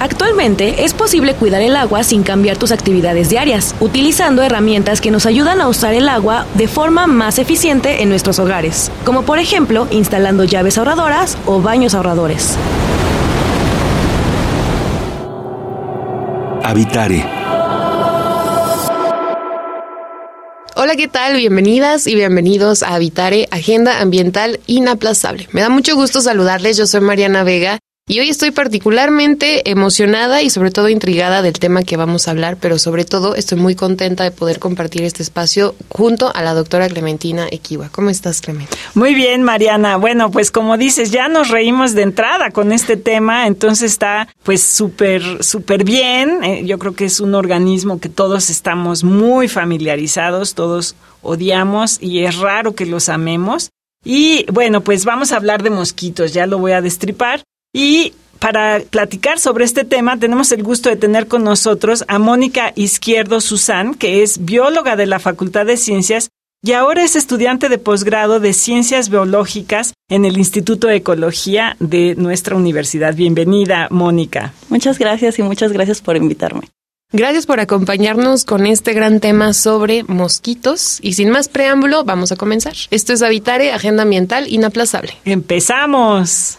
Actualmente es posible cuidar el agua sin cambiar tus actividades diarias, utilizando herramientas que nos ayudan a usar el agua de forma más eficiente en nuestros hogares, como por ejemplo instalando llaves ahorradoras o baños ahorradores. Habitare. Hola, ¿qué tal? Bienvenidas y bienvenidos a Habitare, Agenda Ambiental Inaplazable. Me da mucho gusto saludarles, yo soy Mariana Vega y hoy estoy particularmente emocionada y sobre todo intrigada del tema que vamos a hablar, pero sobre todo estoy muy contenta de poder compartir este espacio junto a la doctora Clementina Equiwa. ¿Cómo estás, Clementina? Muy bien, Mariana. Bueno, pues como dices, ya nos reímos de entrada con este tema, entonces está pues súper, súper bien. Eh, yo creo que es un organismo que todos estamos muy familiarizados, todos odiamos y es raro que los amemos. Y bueno, pues vamos a hablar de mosquitos, ya lo voy a destripar. Y para platicar sobre este tema tenemos el gusto de tener con nosotros a Mónica Izquierdo Susán, que es bióloga de la Facultad de Ciencias y ahora es estudiante de posgrado de Ciencias Biológicas en el Instituto de Ecología de nuestra universidad. Bienvenida, Mónica. Muchas gracias y muchas gracias por invitarme. Gracias por acompañarnos con este gran tema sobre mosquitos. Y sin más preámbulo, vamos a comenzar. Esto es Habitare, Agenda Ambiental Inaplazable. ¡Empezamos!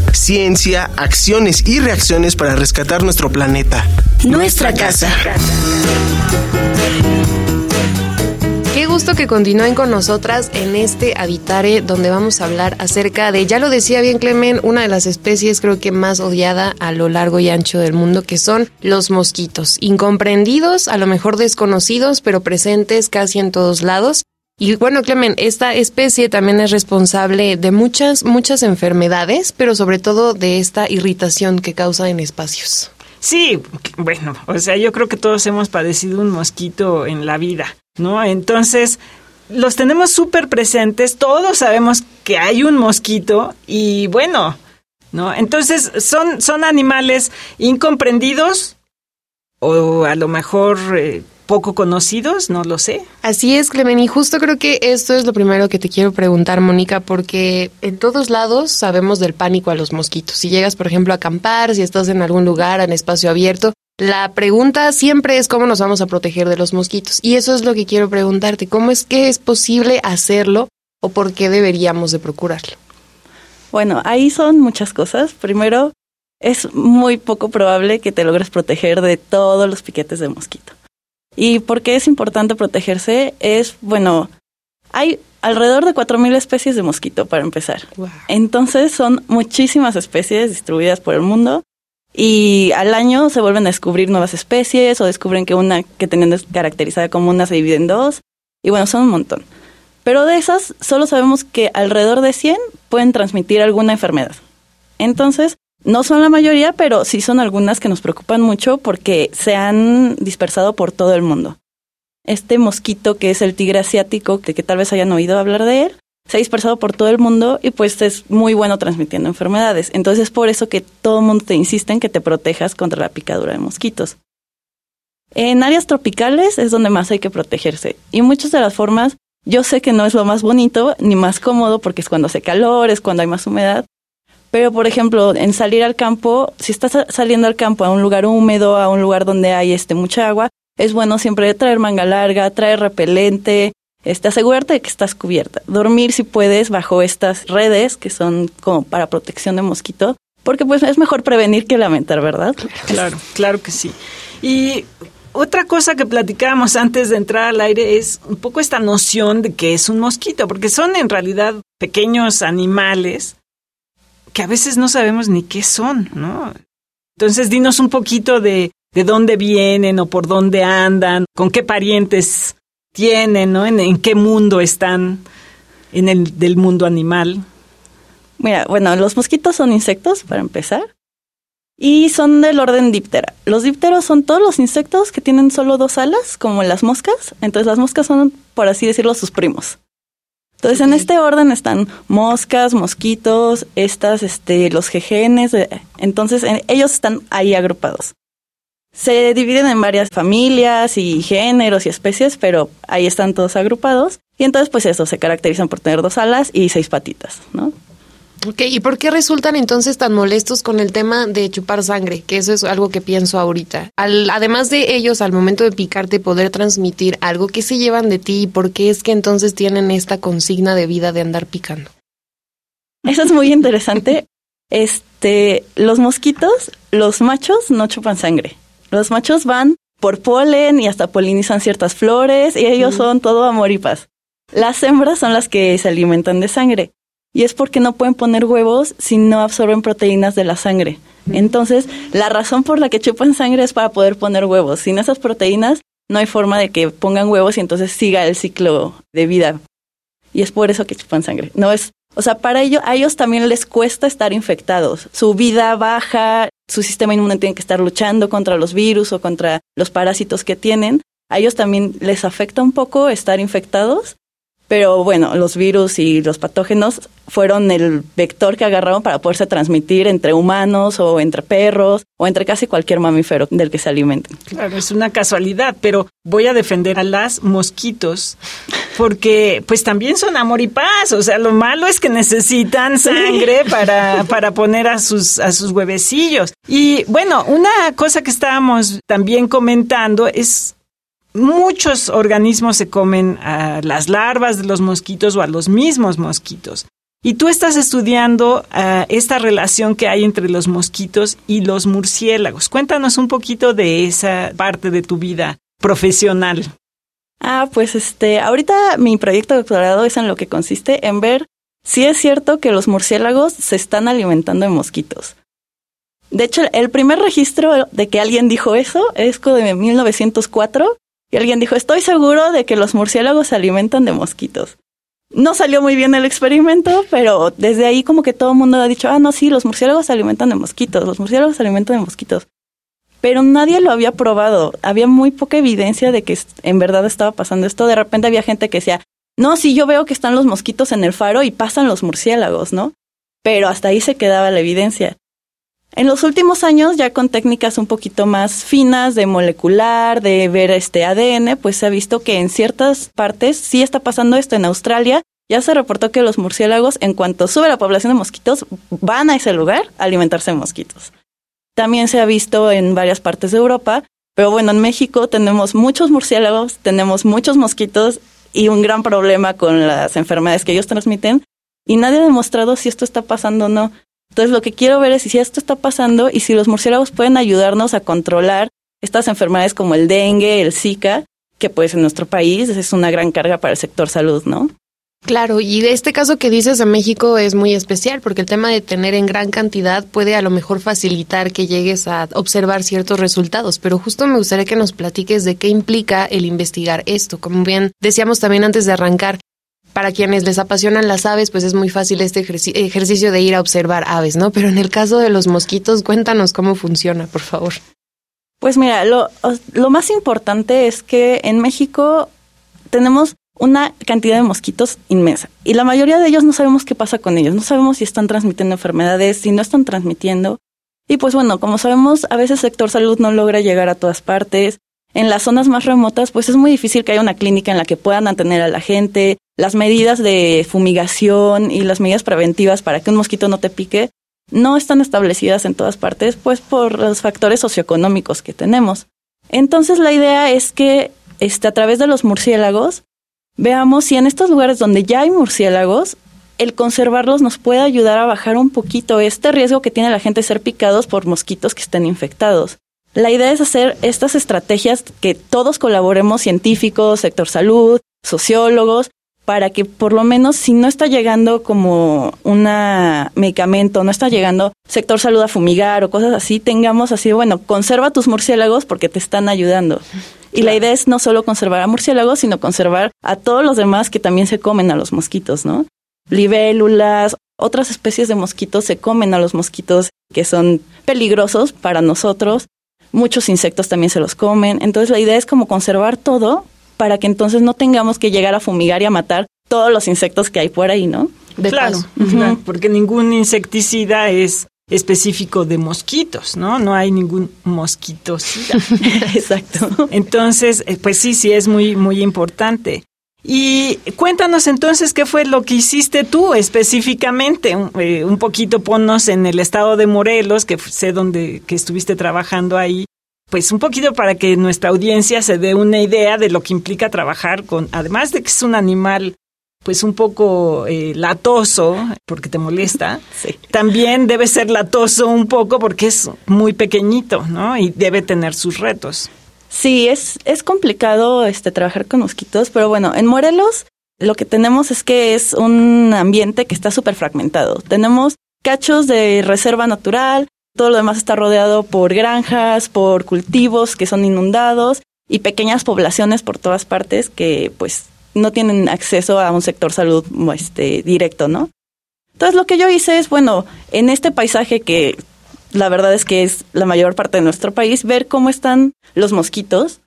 Ciencia, acciones y reacciones para rescatar nuestro planeta. Nuestra casa. Qué gusto que continúen con nosotras en este Habitare donde vamos a hablar acerca de, ya lo decía bien Clemen, una de las especies creo que más odiada a lo largo y ancho del mundo que son los mosquitos, incomprendidos, a lo mejor desconocidos, pero presentes casi en todos lados. Y bueno, Clemen, esta especie también es responsable de muchas, muchas enfermedades, pero sobre todo de esta irritación que causa en espacios. Sí, bueno, o sea, yo creo que todos hemos padecido un mosquito en la vida. ¿no? Entonces, los tenemos súper presentes, todos sabemos que hay un mosquito y bueno, ¿no? Entonces, son, son animales incomprendidos o a lo mejor eh, poco conocidos, no lo sé. Así es, Clemen, y justo creo que esto es lo primero que te quiero preguntar, Mónica, porque en todos lados sabemos del pánico a los mosquitos. Si llegas, por ejemplo, a acampar, si estás en algún lugar, en espacio abierto, la pregunta siempre es cómo nos vamos a proteger de los mosquitos. Y eso es lo que quiero preguntarte. ¿Cómo es que es posible hacerlo o por qué deberíamos de procurarlo? Bueno, ahí son muchas cosas. Primero, es muy poco probable que te logres proteger de todos los piquetes de mosquito. ¿Y por qué es importante protegerse? Es, bueno, hay alrededor de 4.000 especies de mosquito para empezar. Entonces son muchísimas especies distribuidas por el mundo y al año se vuelven a descubrir nuevas especies o descubren que una que tenían caracterizada como una se divide en dos. Y bueno, son un montón. Pero de esas solo sabemos que alrededor de 100 pueden transmitir alguna enfermedad. Entonces, no son la mayoría, pero sí son algunas que nos preocupan mucho porque se han dispersado por todo el mundo. Este mosquito que es el tigre asiático, de que tal vez hayan oído hablar de él, se ha dispersado por todo el mundo y pues es muy bueno transmitiendo enfermedades. Entonces es por eso que todo el mundo te insiste en que te protejas contra la picadura de mosquitos. En áreas tropicales es donde más hay que protegerse y muchas de las formas yo sé que no es lo más bonito ni más cómodo porque es cuando hace calor, es cuando hay más humedad, pero por ejemplo, en salir al campo, si estás saliendo al campo a un lugar húmedo, a un lugar donde hay este mucha agua, es bueno siempre traer manga larga, traer repelente, este, asegurarte de que estás cubierta. Dormir si puedes bajo estas redes que son como para protección de mosquito, porque pues es mejor prevenir que lamentar, ¿verdad? Claro, claro que sí. Y otra cosa que platicábamos antes de entrar al aire es un poco esta noción de que es un mosquito, porque son en realidad pequeños animales que a veces no sabemos ni qué son, ¿no? Entonces, dinos un poquito de, de dónde vienen o por dónde andan, con qué parientes tienen, ¿no? En, qué mundo están en el del mundo animal. Mira, bueno, los mosquitos son insectos, para empezar, y son del orden díptera. Los dípteros son todos los insectos que tienen solo dos alas, como las moscas. Entonces las moscas son, por así decirlo, sus primos. Entonces en este orden están moscas, mosquitos, estas, este, los jejenes. Entonces ellos están ahí agrupados. Se dividen en varias familias y géneros y especies, pero ahí están todos agrupados. Y entonces, pues eso, se caracterizan por tener dos alas y seis patitas, ¿no? Ok, ¿y por qué resultan entonces tan molestos con el tema de chupar sangre? Que eso es algo que pienso ahorita. además de ellos, al momento de picarte, poder transmitir algo, ¿qué se llevan de ti y por qué es que entonces tienen esta consigna de vida de andar picando? Eso es muy interesante. Este, los mosquitos, los machos no chupan sangre. Los machos van por polen y hasta polinizan ciertas flores y ellos son todo amor y paz. Las hembras son las que se alimentan de sangre y es porque no pueden poner huevos si no absorben proteínas de la sangre. Entonces, la razón por la que chupan sangre es para poder poner huevos. Sin esas proteínas no hay forma de que pongan huevos y entonces siga el ciclo de vida. Y es por eso que chupan sangre. No es, o sea, para ello a ellos también les cuesta estar infectados. Su vida baja, su sistema inmune tiene que estar luchando contra los virus o contra los parásitos que tienen. A ellos también les afecta un poco estar infectados, pero bueno, los virus y los patógenos fueron el vector que agarraron para poderse transmitir entre humanos o entre perros o entre casi cualquier mamífero del que se alimenten. Claro, es una casualidad, pero voy a defender a las mosquitos porque pues también son amor y paz, o sea, lo malo es que necesitan sangre para, para poner a sus, a sus huevecillos. Y bueno, una cosa que estábamos también comentando es muchos organismos se comen a las larvas de los mosquitos o a los mismos mosquitos. Y tú estás estudiando uh, esta relación que hay entre los mosquitos y los murciélagos. Cuéntanos un poquito de esa parte de tu vida profesional. Ah, pues este, ahorita mi proyecto de doctorado es en lo que consiste en ver si es cierto que los murciélagos se están alimentando de mosquitos. De hecho, el primer registro de que alguien dijo eso es de 1904 y alguien dijo, estoy seguro de que los murciélagos se alimentan de mosquitos. No salió muy bien el experimento, pero desde ahí como que todo el mundo ha dicho, ah, no, sí, los murciélagos se alimentan de mosquitos, los murciélagos se alimentan de mosquitos. Pero nadie lo había probado. Había muy poca evidencia de que en verdad estaba pasando esto. De repente había gente que decía, no, sí, yo veo que están los mosquitos en el faro y pasan los murciélagos, ¿no? Pero hasta ahí se quedaba la evidencia. En los últimos años, ya con técnicas un poquito más finas de molecular, de ver este ADN, pues se ha visto que en ciertas partes sí está pasando esto. En Australia ya se reportó que los murciélagos, en cuanto sube la población de mosquitos, van a ese lugar a alimentarse de mosquitos. También se ha visto en varias partes de Europa, pero bueno, en México tenemos muchos murciélagos, tenemos muchos mosquitos y un gran problema con las enfermedades que ellos transmiten y nadie ha demostrado si esto está pasando o no. Entonces lo que quiero ver es si esto está pasando y si los murciélagos pueden ayudarnos a controlar estas enfermedades como el dengue, el Zika, que pues en nuestro país es una gran carga para el sector salud, ¿no? Claro, y de este caso que dices a México es muy especial porque el tema de tener en gran cantidad puede a lo mejor facilitar que llegues a observar ciertos resultados, pero justo me gustaría que nos platiques de qué implica el investigar esto. Como bien decíamos también antes de arrancar, para quienes les apasionan las aves, pues es muy fácil este ejercicio de ir a observar aves, ¿no? Pero en el caso de los mosquitos, cuéntanos cómo funciona, por favor. Pues mira, lo, lo más importante es que en México tenemos una cantidad de mosquitos inmensa y la mayoría de ellos no sabemos qué pasa con ellos, no sabemos si están transmitiendo enfermedades, si no están transmitiendo. Y pues bueno, como sabemos, a veces el sector salud no logra llegar a todas partes. En las zonas más remotas, pues es muy difícil que haya una clínica en la que puedan atender a la gente, las medidas de fumigación y las medidas preventivas para que un mosquito no te pique no están establecidas en todas partes, pues por los factores socioeconómicos que tenemos. Entonces la idea es que este, a través de los murciélagos veamos si en estos lugares donde ya hay murciélagos, el conservarlos nos puede ayudar a bajar un poquito este riesgo que tiene la gente de ser picados por mosquitos que estén infectados. La idea es hacer estas estrategias que todos colaboremos, científicos, sector salud, sociólogos, para que por lo menos si no está llegando como un medicamento, no está llegando sector salud a fumigar o cosas así, tengamos así, bueno, conserva tus murciélagos porque te están ayudando. Y la idea es no solo conservar a murciélagos, sino conservar a todos los demás que también se comen a los mosquitos, ¿no? Libélulas, otras especies de mosquitos se comen a los mosquitos que son peligrosos para nosotros. Muchos insectos también se los comen. Entonces la idea es como conservar todo para que entonces no tengamos que llegar a fumigar y a matar todos los insectos que hay por ahí, ¿no? claro, porque ningún insecticida es específico de mosquitos, ¿no? No hay ningún mosquitocida. Exacto. Entonces, eh, pues sí, sí es muy muy importante. Y cuéntanos entonces qué fue lo que hiciste tú específicamente, un, eh, un poquito ponnos en el estado de Morelos, que sé dónde que estuviste trabajando ahí, pues un poquito para que nuestra audiencia se dé una idea de lo que implica trabajar con, además de que es un animal pues un poco eh, latoso, porque te molesta, también debe ser latoso un poco porque es muy pequeñito, ¿no? Y debe tener sus retos. Sí, es, es complicado este, trabajar con mosquitos, pero bueno, en Morelos lo que tenemos es que es un ambiente que está súper fragmentado. Tenemos cachos de reserva natural, todo lo demás está rodeado por granjas, por cultivos que son inundados y pequeñas poblaciones por todas partes que pues no tienen acceso a un sector salud este, directo, ¿no? Entonces lo que yo hice es, bueno, en este paisaje que la verdad es que es la mayor parte de nuestro país, ver cómo están los mosquitos.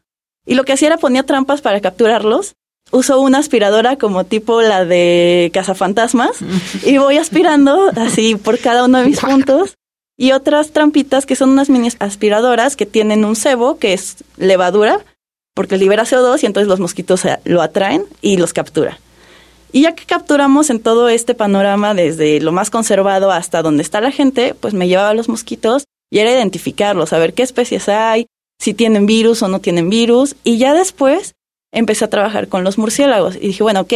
Y lo que hacía era ponía trampas para capturarlos. Uso una aspiradora como tipo la de cazafantasmas y voy aspirando así por cada uno de mis puntos y otras trampitas que son unas mini aspiradoras que tienen un cebo, que es levadura, porque libera CO2 y entonces los mosquitos lo atraen y los captura. Y ya que capturamos en todo este panorama, desde lo más conservado hasta donde está la gente, pues me llevaba a los mosquitos y era identificarlos, saber qué especies hay, si tienen virus o no tienen virus. Y ya después empecé a trabajar con los murciélagos y dije, bueno, ok,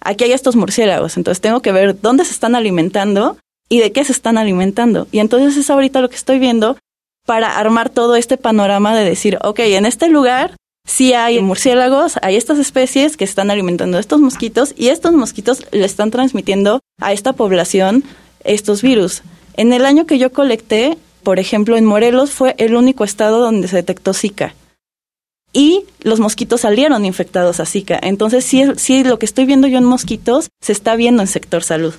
aquí hay estos murciélagos, entonces tengo que ver dónde se están alimentando y de qué se están alimentando. Y entonces es ahorita lo que estoy viendo para armar todo este panorama de decir, ok, en este lugar sí hay murciélagos, hay estas especies que están alimentando a estos mosquitos y estos mosquitos le están transmitiendo a esta población estos virus. En el año que yo colecté, por ejemplo, en Morelos fue el único estado donde se detectó Zika. Y los mosquitos salieron infectados a Zika. Entonces, sí, sí, lo que estoy viendo yo en mosquitos se está viendo en sector salud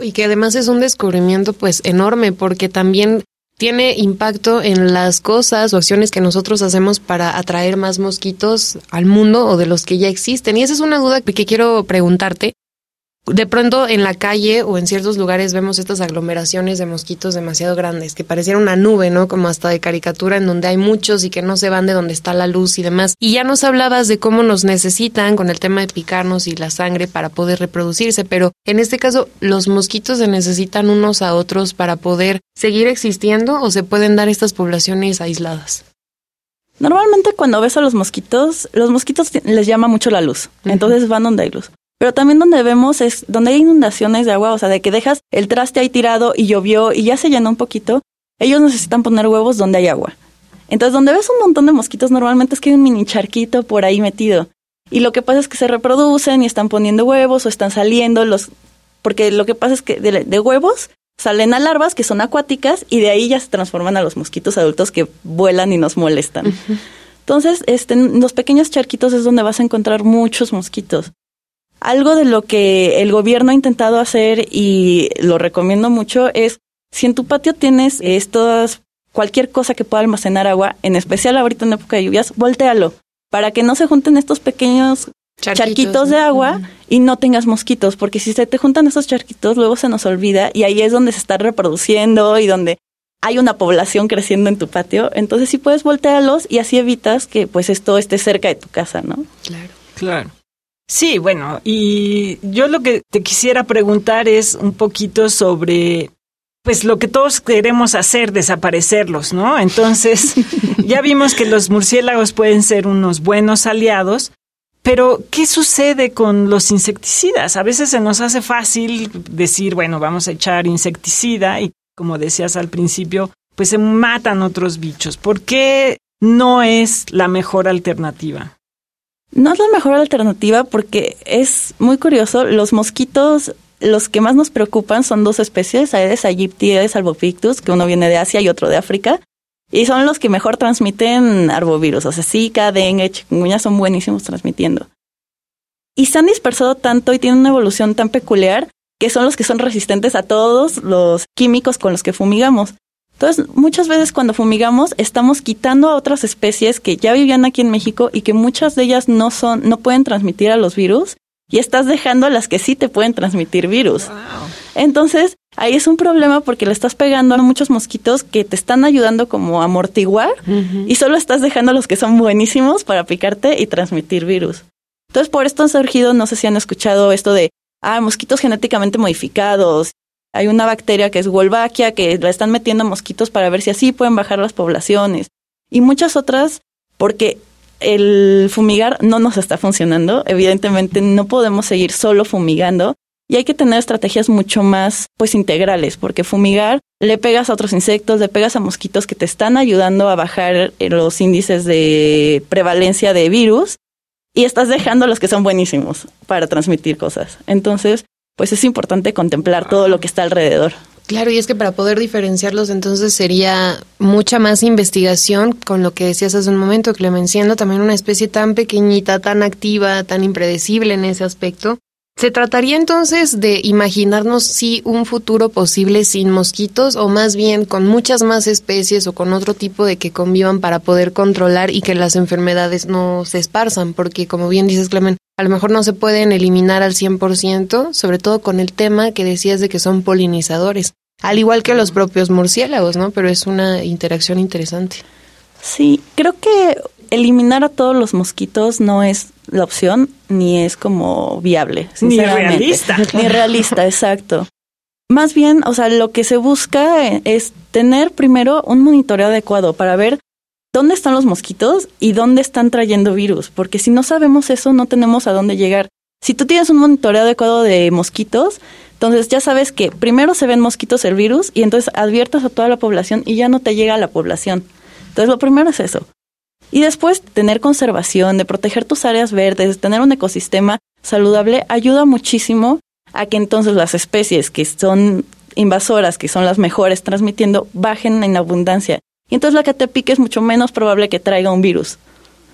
y que además es un descubrimiento pues enorme porque también tiene impacto en las cosas o acciones que nosotros hacemos para atraer más mosquitos al mundo o de los que ya existen. Y esa es una duda que quiero preguntarte de pronto en la calle o en ciertos lugares vemos estas aglomeraciones de mosquitos demasiado grandes, que pareciera una nube, ¿no? Como hasta de caricatura, en donde hay muchos y que no se van de donde está la luz y demás. Y ya nos hablabas de cómo nos necesitan con el tema de picarnos y la sangre para poder reproducirse, pero en este caso, ¿los mosquitos se necesitan unos a otros para poder seguir existiendo o se pueden dar estas poblaciones aisladas? Normalmente cuando ves a los mosquitos, los mosquitos les llama mucho la luz, entonces van donde hay luz. Pero también donde vemos es donde hay inundaciones de agua, o sea, de que dejas el traste ahí tirado y llovió y ya se llenó un poquito, ellos necesitan poner huevos donde hay agua. Entonces, donde ves un montón de mosquitos, normalmente es que hay un mini charquito por ahí metido. Y lo que pasa es que se reproducen y están poniendo huevos o están saliendo los... Porque lo que pasa es que de, huevos salen a larvas que son acuáticas y de ahí ya se transforman a los mosquitos adultos que vuelan y nos molestan. Entonces, este, en los pequeños charquitos es donde vas a encontrar muchos mosquitos. Algo de lo que el gobierno ha intentado hacer y lo recomiendo mucho es si en tu patio tienes estas cualquier cosa que pueda almacenar agua, en especial ahorita en época de lluvias, voltealo para que no se junten estos pequeños charquitos, de agua y no tengas mosquitos, porque si se te juntan esos charquitos, luego se nos olvida y ahí es donde se está reproduciendo y donde hay una población creciendo en tu patio. Entonces sí puedes voltearlos y así evitas que pues esto esté cerca de tu casa, ¿no? Claro. Claro. Sí, bueno, y yo lo que te quisiera preguntar es un poquito sobre pues lo que todos queremos hacer, desaparecerlos, ¿no? Entonces, ya vimos que los murciélagos pueden ser unos buenos aliados, pero ¿qué sucede con los insecticidas? A veces se nos hace fácil decir, bueno, vamos a echar insecticida y como decías al principio, pues se matan otros bichos. ¿Por qué no es la mejor alternativa? No es la mejor alternativa porque es muy curioso, los mosquitos los que más nos preocupan son dos especies, Aedes aegypti y Aedes albopictus, que uno viene de Asia y otro de África, y son los que mejor transmiten arbovirus, o sea, Zika, dengue, chikungunya son buenísimos transmitiendo. Y se han dispersado tanto y tienen una evolución tan peculiar que son los que son resistentes a todos los químicos con los que fumigamos. Entonces, muchas veces cuando fumigamos estamos quitando a otras especies que ya vivían aquí en México y que muchas de ellas no son no pueden transmitir a los virus y estás dejando a las que sí te pueden transmitir virus. Entonces, ahí es un problema porque le estás pegando a muchos mosquitos que te están ayudando como a amortiguar y solo estás dejando a los que son buenísimos para picarte y transmitir virus. Entonces, por esto han surgido, no sé si han escuchado esto de, ah, mosquitos genéticamente modificados. Hay una bacteria que es Wolbachia que la están metiendo a mosquitos para ver si así pueden bajar las poblaciones. Y muchas otras porque el fumigar no nos está funcionando. Evidentemente no podemos seguir solo fumigando y hay que tener estrategias mucho más pues integrales, porque fumigar le pegas a otros insectos, le pegas a mosquitos que te están ayudando a bajar eh, los índices de prevalencia de virus y estás dejando los que son buenísimos para transmitir cosas. Entonces, pues es importante contemplar todo lo que está alrededor. Claro, y es que para poder diferenciarlos entonces sería mucha más investigación con lo que decías hace un momento, Clemenciendo también una especie tan pequeñita, tan activa, tan impredecible en ese aspecto. ¿Se trataría entonces de imaginarnos si un futuro posible sin mosquitos o más bien con muchas más especies o con otro tipo de que convivan para poder controlar y que las enfermedades no se esparzan? Porque como bien dices, Clemen, a lo mejor no se pueden eliminar al 100%, sobre todo con el tema que decías de que son polinizadores, al igual que los propios murciélagos, ¿no? Pero es una interacción interesante. Sí, creo que eliminar a todos los mosquitos no es la opción ni es como viable. Ni realista. Ni realista, exacto. Más bien, o sea, lo que se busca es tener primero un monitoreo adecuado para ver dónde están los mosquitos y dónde están trayendo virus, porque si no sabemos eso no tenemos a dónde llegar. Si tú tienes un monitoreo adecuado de mosquitos, entonces ya sabes que primero se ven mosquitos el virus y entonces adviertas a toda la población y ya no te llega a la población. Entonces lo primero es eso. Y después tener conservación, de proteger tus áreas verdes, tener un ecosistema saludable ayuda muchísimo a que entonces las especies que son invasoras, que son las mejores transmitiendo, bajen en abundancia y entonces la que te pique es mucho menos probable que traiga un virus.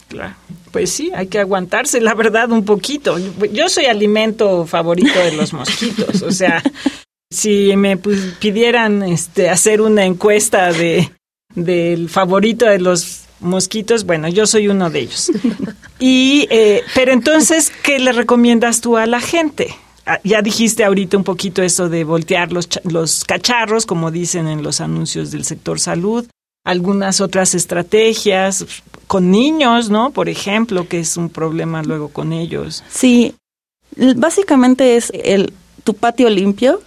Claro. Pues sí, hay que aguantarse, la verdad, un poquito. Yo soy alimento favorito de los mosquitos, o sea, si me pidieran este, hacer una encuesta de del favorito de los mosquitos, bueno, yo soy uno de ellos. Y, eh, pero entonces, ¿qué le recomiendas tú a la gente? Ah, ya dijiste ahorita un poquito eso de voltear los, los cacharros, como dicen en los anuncios del sector salud algunas otras estrategias con niños, ¿no? Por ejemplo, que es un problema luego con ellos. Sí, básicamente es el tu patio limpio.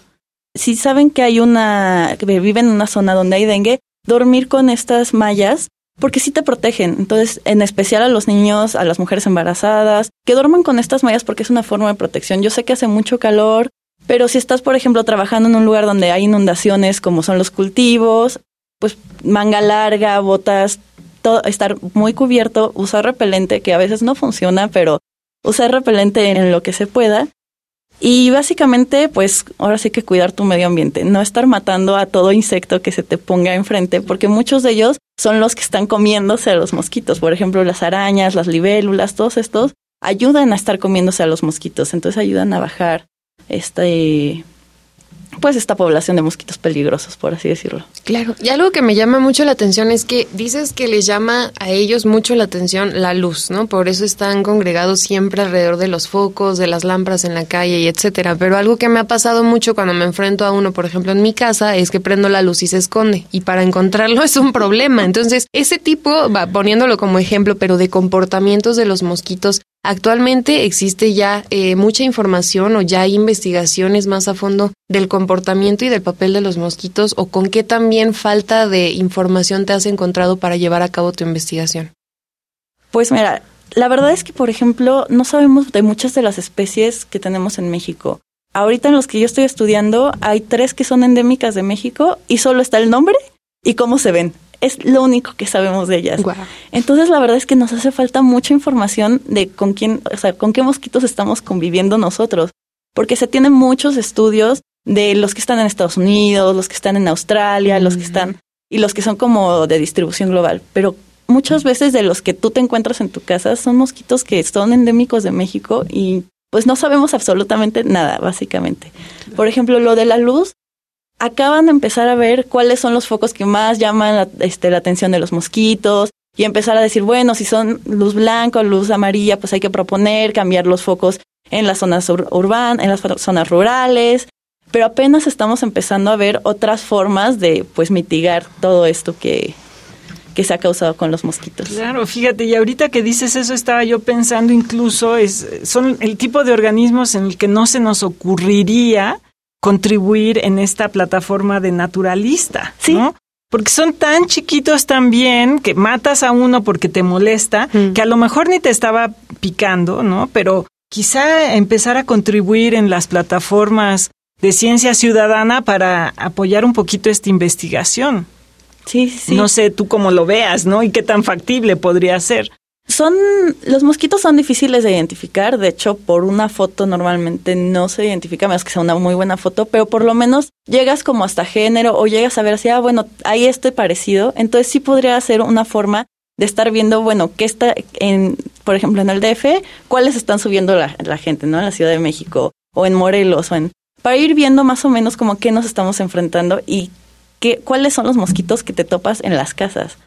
Si saben que hay una que viven en una zona donde hay dengue, dormir con estas mallas porque sí te protegen. Entonces, en especial a los niños, a las mujeres embarazadas, que duerman con estas mallas porque es una forma de protección. Yo sé que hace mucho calor, pero si estás, por ejemplo, trabajando en un lugar donde hay inundaciones como son los cultivos, pues manga larga, botas, todo, estar muy cubierto, usar repelente, que a veces no funciona, pero usar repelente en lo que se pueda. Y básicamente, pues ahora sí que cuidar tu medio ambiente, no estar matando a todo insecto que se te ponga enfrente, porque muchos de ellos son los que están comiéndose a los mosquitos. Por ejemplo, las arañas, las libélulas, todos estos ayudan a estar comiéndose a los mosquitos, entonces ayudan a bajar este pues esta población de mosquitos peligrosos, por así decirlo. Claro, y algo que me llama mucho la atención es que dices que les llama a ellos mucho la atención la luz, ¿no? Por eso están congregados siempre alrededor de los focos, de las lámparas en la calle y etcétera. Pero algo que me ha pasado mucho cuando me enfrento a uno, por ejemplo, en mi casa, es que prendo la luz y se esconde. Y para encontrarlo es un problema. Entonces, ese tipo, va poniéndolo como ejemplo, pero de comportamientos de los mosquitos, Actualmente existe ya eh, mucha información o ya hay investigaciones más a fondo del comportamiento y del papel de los mosquitos o con qué también falta de información te has encontrado para llevar a cabo tu investigación. Pues mira, la verdad es que, por ejemplo, no sabemos de muchas de las especies que tenemos en México. Ahorita en los que yo estoy estudiando hay tres que son endémicas de México y solo está el nombre y cómo se ven. Es lo único que sabemos de ellas. Entonces la verdad es que nos hace falta mucha información de con quién, o sea, con qué mosquitos estamos conviviendo nosotros, porque se tienen muchos estudios de los que están en Estados Unidos, los que están en Australia, los que están y los que son como de distribución global, pero muchas veces de los que tú te encuentras en tu casa son mosquitos que son endémicos de México y pues no sabemos absolutamente nada, básicamente. Por ejemplo, lo de la luz, acaban de empezar a ver cuáles son los focos que más llaman la, este, la atención de los mosquitos y empezar a decir, bueno, si son luz blanca o luz amarilla, pues hay que proponer cambiar los focos en las zonas urbanas, en las zonas rurales, pero apenas estamos empezando a ver otras formas de pues mitigar todo esto que, que se ha causado con los mosquitos. Claro, fíjate, y ahorita que dices eso estaba yo pensando incluso es son el tipo de organismos en el que no se nos ocurriría contribuir en esta plataforma de naturalista, ¿Sí? ¿no? Porque son tan chiquitos también que matas a uno porque te molesta, Mm. que a lo mejor ni te estaba picando, ¿no? Pero quizá empezar a contribuir en las plataformas de ciencia ciudadana para apoyar un poquito esta investigación. Sí, sí. No sé tú cómo lo veas, ¿no? Y qué tan factible podría ser. Son, los mosquitos son difíciles de identificar, de hecho por una foto normalmente no se identifica, menos que sea una muy buena foto, pero por lo menos llegas como hasta género o llegas a ver si, ah, bueno, hay este parecido, entonces sí podría ser una forma de estar viendo, bueno, qué está en, por ejemplo, en el DF, cuáles están subiendo la, la gente, ¿no? En la Ciudad de México o en Morelos o en, para ir viendo más o menos como qué nos estamos enfrentando y qué, cuáles son los mosquitos que te topas en las casas.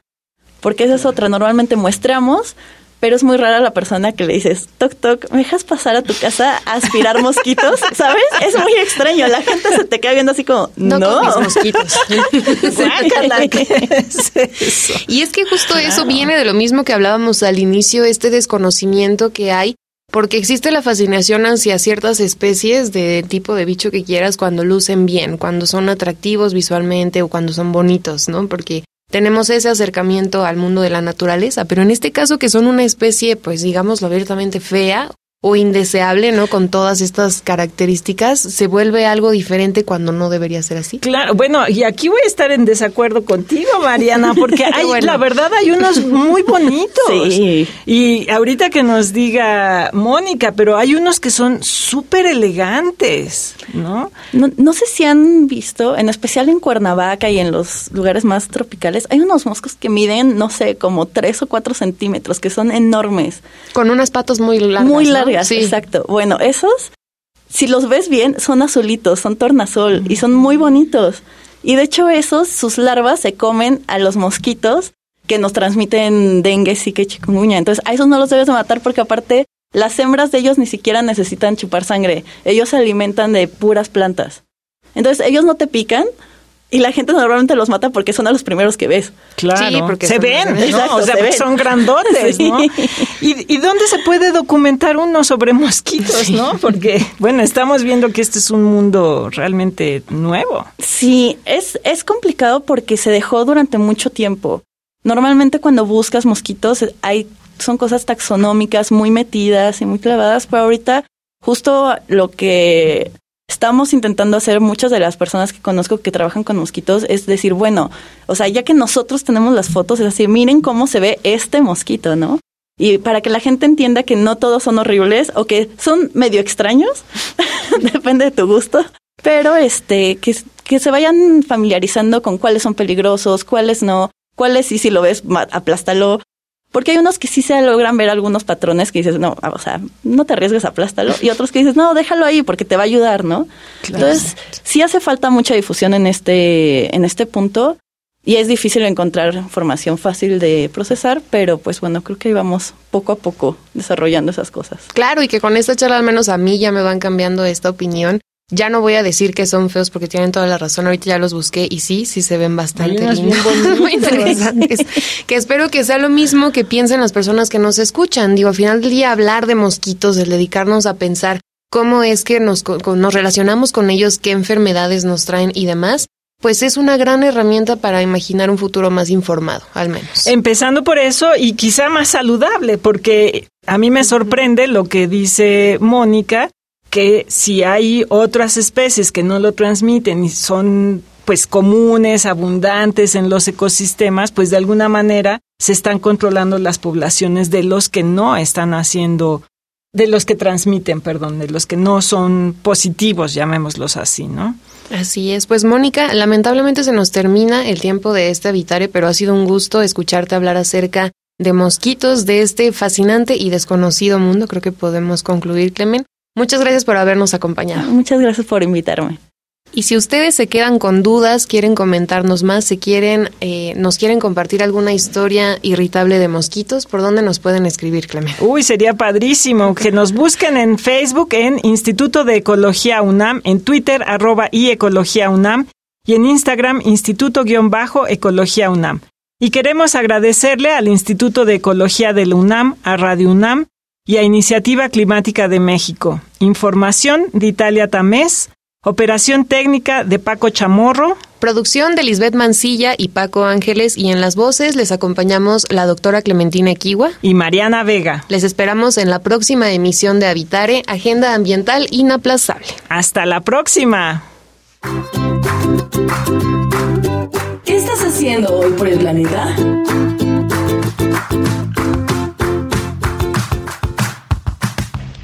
Porque esa es otra. Normalmente muestramos, pero es muy rara la persona que le dices, toc, toc, ¿me dejas pasar a tu casa a aspirar mosquitos? ¿Sabes? Es muy extraño. La gente se te queda viendo así como, no. No, con mis mosquitos. Y es que justo eso viene de lo mismo que hablábamos al inicio, este desconocimiento que hay, porque existe la fascinación hacia ciertas especies de tipo de bicho que quieras cuando lucen bien, cuando son atractivos visualmente o cuando son bonitos, ¿no? Porque tenemos ese acercamiento al mundo de la naturaleza, pero en este caso que son una especie, pues digámoslo abiertamente fea o indeseable, ¿no? Con todas estas características, se vuelve algo diferente cuando no debería ser así. Claro, bueno, y aquí voy a estar en desacuerdo contigo, Mariana, porque hay, bueno. la verdad, hay unos muy bonitos. Sí. Y ahorita que nos diga Mónica, pero hay unos que son súper elegantes, ¿no? No, no sé si han visto, en especial en Cuernavaca y en los lugares más tropicales, hay unos moscos que miden, no sé, como tres o cuatro centímetros, que son enormes. Con unas patas muy largas. muy ¿no? Largas, Sí. exacto. Bueno, esos, si los ves bien, son azulitos, son tornasol y son muy bonitos. Y de hecho esos, sus larvas se comen a los mosquitos que nos transmiten dengue, y chikungunya. Entonces a esos no los debes de matar porque aparte las hembras de ellos ni siquiera necesitan chupar sangre. Ellos se alimentan de puras plantas. Entonces ellos no te pican y la gente normalmente los mata porque son a los primeros que ves. Claro, Sí, porque se ven, ¿no? Exacto, o sea, se ven. son grandotes, Sí. ¿no? ¿Y, ¿Y dónde se puede documentar uno sobre mosquitos, no? Porque, bueno, estamos viendo que este es un mundo realmente nuevo. Sí, es, es complicado porque se dejó durante mucho tiempo. Normalmente cuando buscas mosquitos hay, son cosas taxonómicas muy metidas y muy clavadas, pero ahorita justo lo que estamos intentando hacer muchas de las personas que conozco que trabajan con mosquitos es decir, bueno, o sea, ya que nosotros tenemos las fotos, es decir, miren cómo se ve este mosquito, ¿no? Y para que la gente entienda que no todos son horribles o que son medio extraños, depende de tu gusto, pero este, que, que se vayan familiarizando con cuáles son peligrosos, cuáles no, cuáles sí, si lo ves, aplástalo. Porque hay unos que sí se logran ver algunos patrones que dices, no, o sea, no te arriesgues, aplástalo. Y otros que dices, no, déjalo ahí porque te va a ayudar, ¿no? Entonces, sí hace falta mucha difusión en este, en este punto. Y es difícil encontrar información fácil de procesar, pero pues bueno, creo que ahí vamos poco a poco desarrollando esas cosas. Claro, y que con esta charla al menos a mí ya me van cambiando esta opinión. Ya no voy a decir que son feos porque tienen toda la razón. Ahorita ya los busqué y sí, sí se ven bastante lindos, muy interesantes. que espero que sea lo mismo que piensen las personas que nos escuchan. Digo, al final del día hablar de mosquitos, el dedicarnos a pensar cómo es que nos, nos relacionamos con ellos, qué enfermedades nos traen y demás, pues es una gran herramienta para imaginar un futuro más informado, al menos. Empezando por eso y quizá más saludable, porque a mí me sorprende lo que dice Mónica, que si hay otras especies que no lo transmiten y son pues comunes, abundantes en los ecosistemas, pues de alguna manera se están controlando las poblaciones de los que no están haciendo de los que transmiten, perdón, de los que no son positivos, llamémoslos así, ¿no? Así es. Pues Mónica, lamentablemente se nos termina el tiempo de este Habitare, pero ha sido un gusto escucharte hablar acerca de mosquitos, de este fascinante y desconocido mundo. Creo que podemos concluir, Clemen. Muchas gracias por habernos acompañado. Muchas gracias por invitarme. Y si ustedes se quedan con dudas, quieren comentarnos más, si quieren, eh, nos quieren compartir alguna historia irritable de mosquitos, ¿por dónde nos pueden escribir, Clemen? Uy, sería padrísimo que nos busquen en Facebook en Instituto de Ecología UNAM, en Twitter arroba y Ecología UNAM y en Instagram Instituto-Ecología UNAM. Y queremos agradecerle al Instituto de Ecología de la UNAM, a Radio UNAM y a Iniciativa Climática de México. Información de Italia Tamés Operación técnica de Paco Chamorro. Producción de Lisbeth Mancilla y Paco Ángeles y en las voces les acompañamos la doctora Clementina Equiwa y Mariana Vega. Les esperamos en la próxima emisión de Habitare, Agenda Ambiental Inaplazable. Hasta la próxima. ¿Qué estás haciendo hoy por el planeta?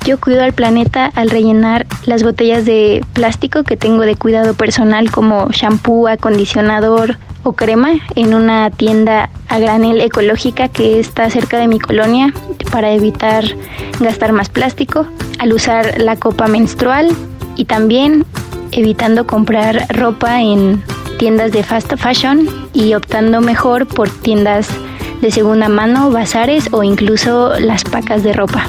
Yo cuido al planeta al rellenar las botellas de plástico que tengo de cuidado personal como shampoo, acondicionador o crema en una tienda a granel ecológica que está cerca de mi colonia para evitar gastar más plástico, al usar la copa menstrual y también evitando comprar ropa en tiendas de fast fashion y optando mejor por tiendas de segunda mano, bazares o incluso las pacas de ropa.